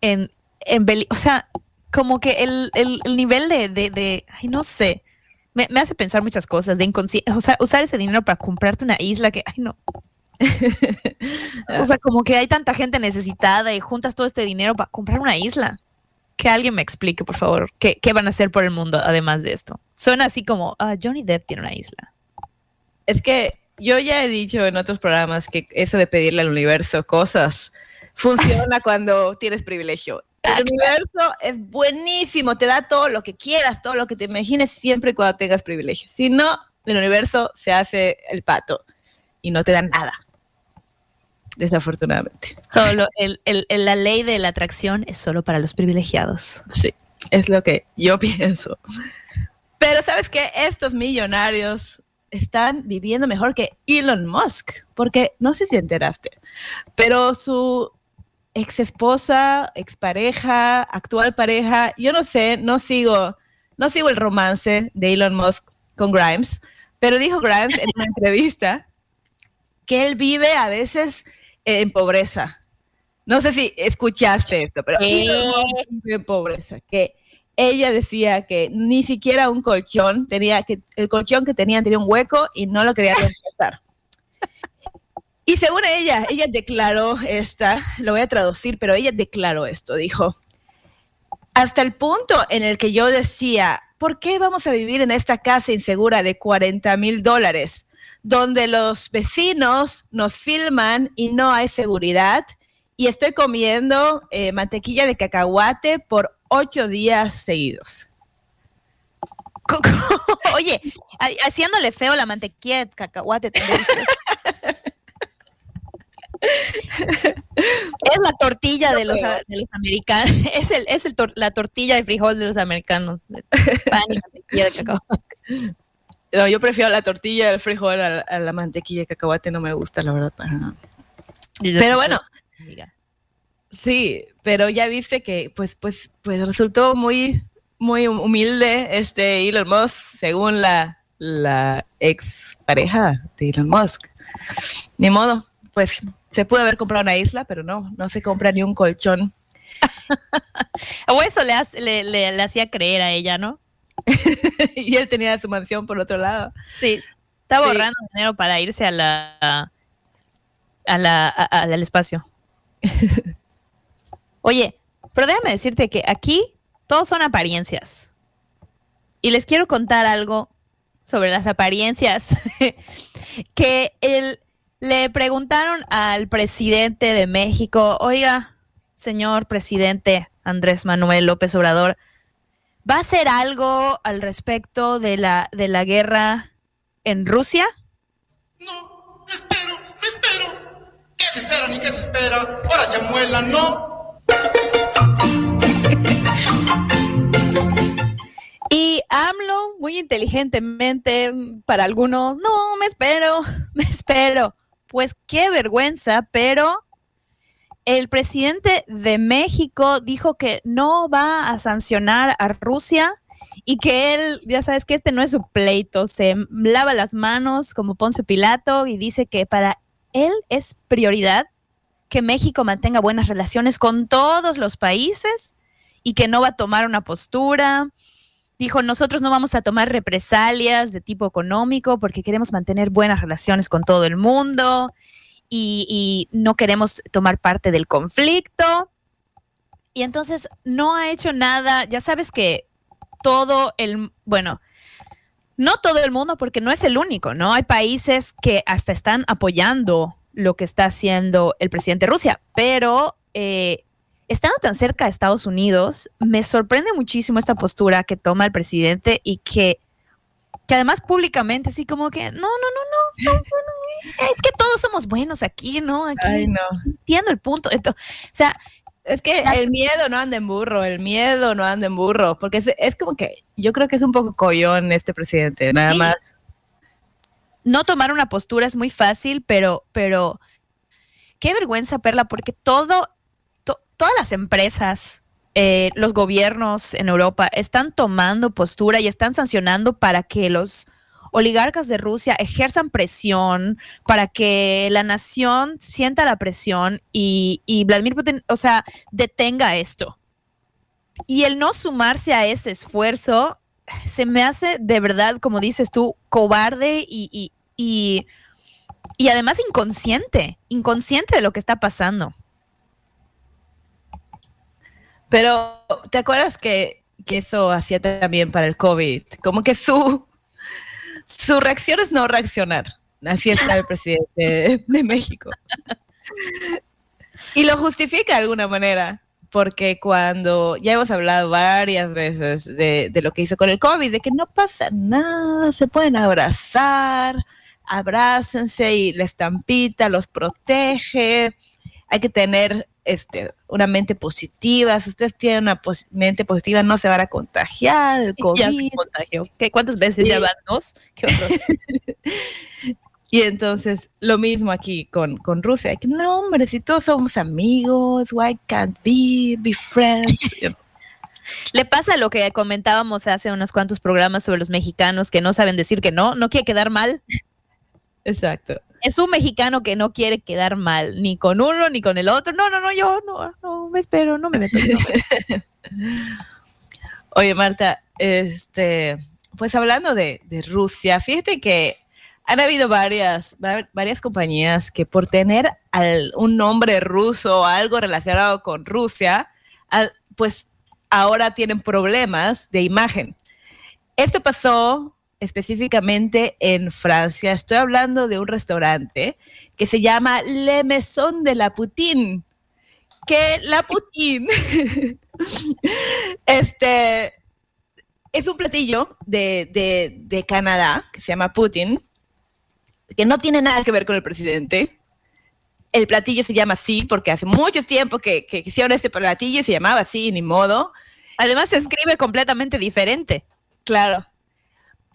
en, en Beli o sea, como que el, el, el nivel de, de, de, ay, no sé, me, me hace pensar muchas cosas, de inconsciente, o sea, usar ese dinero para comprarte una isla que, ay, no. o sea, como que hay tanta gente necesitada y juntas todo este dinero para comprar una isla. Que alguien me explique, por favor, qué, qué van a hacer por el mundo además de esto. Suena así como, ah, Johnny Depp tiene una isla. Es que yo ya he dicho en otros programas que eso de pedirle al universo cosas funciona cuando tienes privilegio. El universo es buenísimo, te da todo lo que quieras, todo lo que te imagines siempre y cuando tengas privilegio. Si no, el universo se hace el pato y no te da nada. Desafortunadamente. Solo el, el, el- la ley de la atracción es solo para los privilegiados. Sí, es lo que yo pienso. Pero sabes que estos millonarios están viviendo mejor que Elon Musk, porque no sé si enteraste, pero su ex esposa, expareja, actual pareja, yo no sé, no sigo, no sigo el romance de Elon Musk con Grimes, pero dijo Grimes en una entrevista que él vive a veces en pobreza. No sé si escuchaste esto, pero Elon Musk vive en pobreza, que ella decía que ni siquiera un colchón tenía, que el colchón que tenían tenía un hueco y no lo quería reemplazar. Y según ella, ella declaró esta, lo voy a traducir, pero ella declaró esto, dijo, hasta el punto en el que yo decía, ¿por qué vamos a vivir en esta casa insegura de 40 mil dólares, donde los vecinos nos filman y no hay seguridad? Y estoy comiendo eh, mantequilla de cacahuate por ocho días seguidos. Oye, ha- haciéndole feo la mantequilla de cacahuate es la tortilla de los, de los americanos. Es, el, es el tor- la tortilla de frijol de los americanos. Pan y mantequilla de cacahuate. No, yo prefiero la tortilla del frijol a, a la mantequilla de cacahuate, no me gusta, la verdad, para nada. Pero bueno, sí, pero ya viste que pues, pues, pues resultó muy, muy humilde este Elon Musk, según la, la ex pareja de Elon Musk. Ni modo, pues se pudo haber comprado una isla, pero no, no se compra ni un colchón. O eso le, hace- le, le- le hacía creer a ella, ¿no? y él tenía su mansión por otro lado. Sí. Estaba Sí. ahorrando dinero para irse a la, a la, a- a- al espacio. Oye, pero déjame decirte que aquí todos son apariencias. Y les quiero contar algo sobre las apariencias. que el, le preguntaron al presidente de México, oiga, señor presidente Andrés Manuel López Obrador, ¿va a hacer algo al respecto de la, de la guerra en Rusia? No, espero, espero. ¿Qué se espera ni qué se espera? Ahora se amuelan, ¿no? Y AMLO, muy inteligentemente, para algunos, no, me espero, me espero. Pues qué vergüenza, pero el presidente de México dijo que no va a sancionar a Rusia y que él, ya sabes que este no es su pleito, se lava las manos como Poncio Pilato y dice que para él es prioridad que México mantenga buenas relaciones con todos los países y que no va a tomar una postura dijo, nosotros no vamos a tomar represalias de tipo económico porque queremos mantener buenas relaciones con todo el mundo y, no queremos tomar parte del conflicto. Y entonces no ha hecho nada, ya sabes que todo el, bueno, no todo el mundo porque no es el único, ¿no? Hay países que hasta están apoyando lo que está haciendo el presidente de Rusia, pero... eh, estando tan cerca de Estados Unidos, me sorprende muchísimo esta postura que toma el presidente y que, que además públicamente, así como que, no, no, no, no, no, no, no, es que todos somos buenos aquí, ¿no? Aquí Ay, no. entiendo el punto. Ento- o sea, Es que el miedo no anda en burro, el miedo no anda en burro, porque es, es como que yo creo que es un poco collón este presidente, nada Sí. más. No tomar una postura es muy fácil, pero, pero qué vergüenza, Perla, porque todo, to- toda las empresas, eh, los gobiernos en Europa están tomando postura y están sancionando para que los oligarcas de Rusia ejerzan presión, para que la nación sienta la presión y, y Vladimir Putin, o sea, detenga esto. Y el no sumarse a ese esfuerzo se me hace de verdad, como dices tú, cobarde y, y, y, además inconsciente, inconsciente de lo que está pasando. Pero, ¿te acuerdas que, que eso hacía también para el COVID? Como que su, su reacción es no reaccionar. Así está el presidente de México. Y lo justifica de alguna manera porque cuando ya hemos hablado varias veces de, lo que hizo con el COVID, de que no pasa nada, se pueden abrazar, abrácense y la estampita los protege, hay que tener este, una mente positiva, si ustedes tienen una mente positiva no se van a contagiar el COVID. Ya se ¿Cuántas veces ya van dos? ¿Qué Y entonces lo mismo aquí con, con Rusia. Que, no, hombre, si todos somos amigos, why can't we be friends? Le pasa lo que comentábamos hace unos cuantos programas sobre los mexicanos que no saben decir que no, no quiere quedar mal. Exacto. Es un mexicano que no quiere quedar mal, ni con uno ni con el otro. No, no, no, yo no, no me espero, no me meto. Oye, Marta, este, pues hablando de, de Rusia, fíjate que han habido varias, varias compañías que por tener un nombre ruso o algo relacionado con Rusia, pues ahora tienen problemas de imagen. Esto pasó específicamente en Francia. Estoy hablando de un restaurante que se llama Le Maison de la Poutine. Que la Poutine este, es un platillo de, de Canadá que se llama Putin que no tiene nada que ver con el presidente. El platillo se llama así porque hace mucho tiempo que, que hicieron este platillo y se llamaba así, ni modo. Además se escribe completamente diferente. Claro.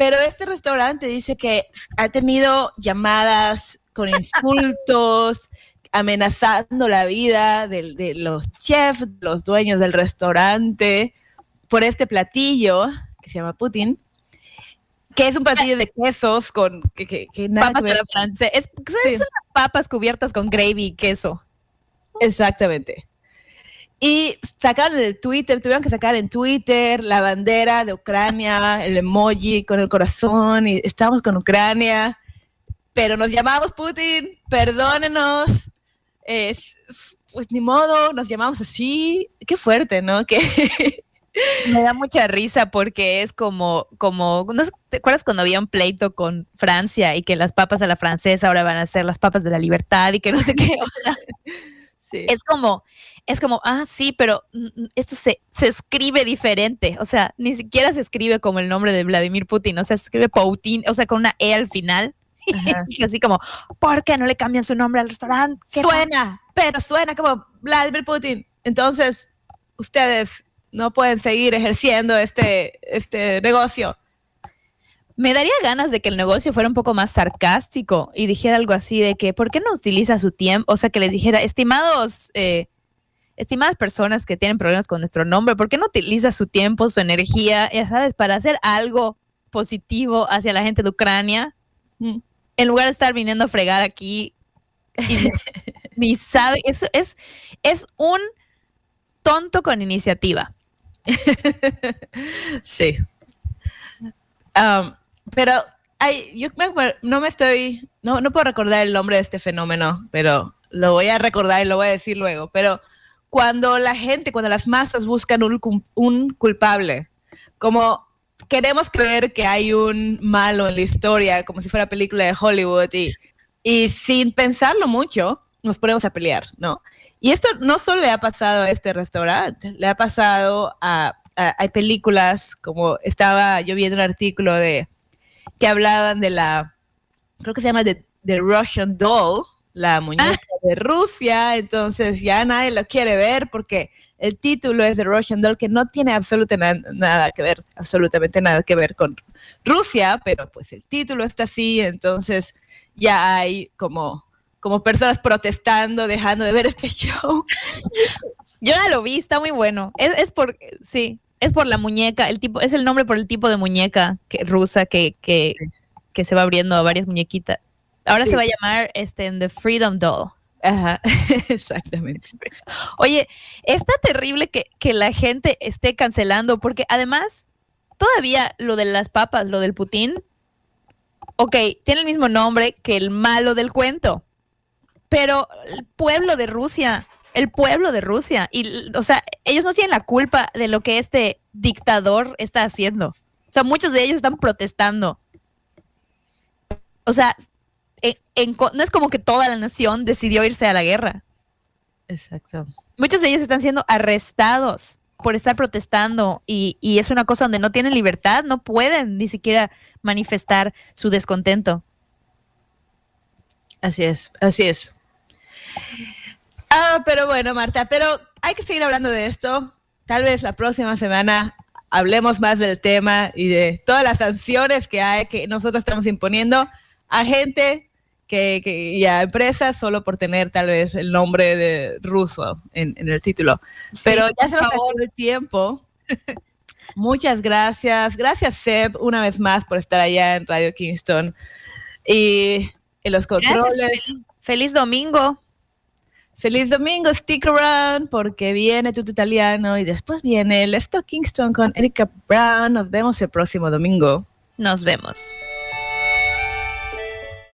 Pero este restaurante dice que ha tenido llamadas con insultos, amenazando la vida de, de, los chefs, los dueños del restaurante, por este platillo que se llama Putin que es un platillo de quesos con que, que, papas de la francesa. Es, son unas papas cubiertas con gravy y queso. Exactamente. Y sacaron el Twitter, tuvieron que sacar en Twitter la bandera de Ucrania, el emoji con el corazón, y estamos con Ucrania, pero nos llamamos Putin, perdónenos, pues ni modo, nos llamamos así, qué fuerte, ¿no? Que me da mucha risa porque es como, como, ¿no ¿te acuerdas cuando había un pleito con Francia y que las papas a la francesa ahora van a ser las papas de la libertad y que no sé qué? O sea, sí. es como, es como, ah, sí, pero mm, mm, esto se, se escribe diferente. O sea, ni siquiera se escribe como el nombre de Vladimir Putin, o sea, se escribe Putin, o sea, con una E al final. y así como, ¿por qué no le cambian su nombre al restaurante? Suena, pero suena como Vladimir Putin. Entonces, ustedes no pueden seguir ejerciendo este, este negocio. Me daría ganas de que el negocio fuera un poco más sarcástico y dijera algo así de que, ¿por qué no utiliza su tiempo? O sea, que les dijera, estimados, eh, estimadas personas que tienen problemas con nuestro nombre, ¿por qué no utiliza su tiempo, su energía, ya sabes, para hacer algo positivo hacia la gente de Ucrania? Mm. En lugar de estar viniendo a fregar aquí y ni sabe, eso es, es un tonto con iniciativa. sí. Um, pero ay, yo no me estoy, no, no puedo recordar el nombre de este fenómeno, pero lo voy a recordar y lo voy a decir luego. Pero cuando la gente, cuando las masas buscan un, culpable, como queremos creer que hay un malo en la historia, como si fuera película de Hollywood, y, y sin pensarlo mucho, nos ponemos a pelear, ¿no? Y esto no solo le ha pasado a este restaurante, le ha pasado a, hay películas como estaba yo viendo un artículo de que hablaban de la, creo que se llama The, Russian Doll, la muñeca ah. de Rusia, entonces ya nadie lo quiere ver porque el título es The Russian Doll, que no tiene absolutamente nada que ver, absolutamente nada que ver con Rusia, pero pues el título está así, entonces ya hay como como personas protestando, dejando de ver este show. Yo ya lo vi, está muy bueno. Es, es por, sí, es por la muñeca, el tipo, es el nombre por el tipo de muñeca que, rusa que, que, que se va abriendo a varias muñequitas. Ahora Sí. se va a llamar este, The Freedom Doll. Ajá, exactamente. Oye, está terrible que, que la gente esté cancelando, porque además, todavía lo de las papas, lo del Putin, ok, tiene el mismo nombre que el malo del cuento, pero el pueblo de Rusia, el pueblo de Rusia, y, o sea, ellos no tienen la culpa de lo que este dictador está haciendo. O sea, muchos de ellos están protestando. O sea, en- en no es como que toda la nación decidió irse a la guerra Exacto. muchos de ellos están siendo arrestados por estar protestando y, y es una cosa donde no tienen libertad, no pueden ni siquiera manifestar su descontento. Así es, así es. Ah, pero bueno, Marta, pero hay que seguir hablando de esto. Tal vez la próxima semana hablemos más del tema y de todas las sanciones que hay que nosotros estamos imponiendo a gente que, que- y a empresas solo por tener tal vez el nombre de ruso en, en el título. Pero ya se nos acabó el tiempo. Muchas gracias. Gracias, Seb, una vez más por estar allá en Radio Kingston. Y en los controles. Feliz, feliz domingo. Feliz domingo, stick around porque viene Tuto Italiano y después viene el Kingston con Erika Brown. Nos vemos el próximo domingo. Nos vemos.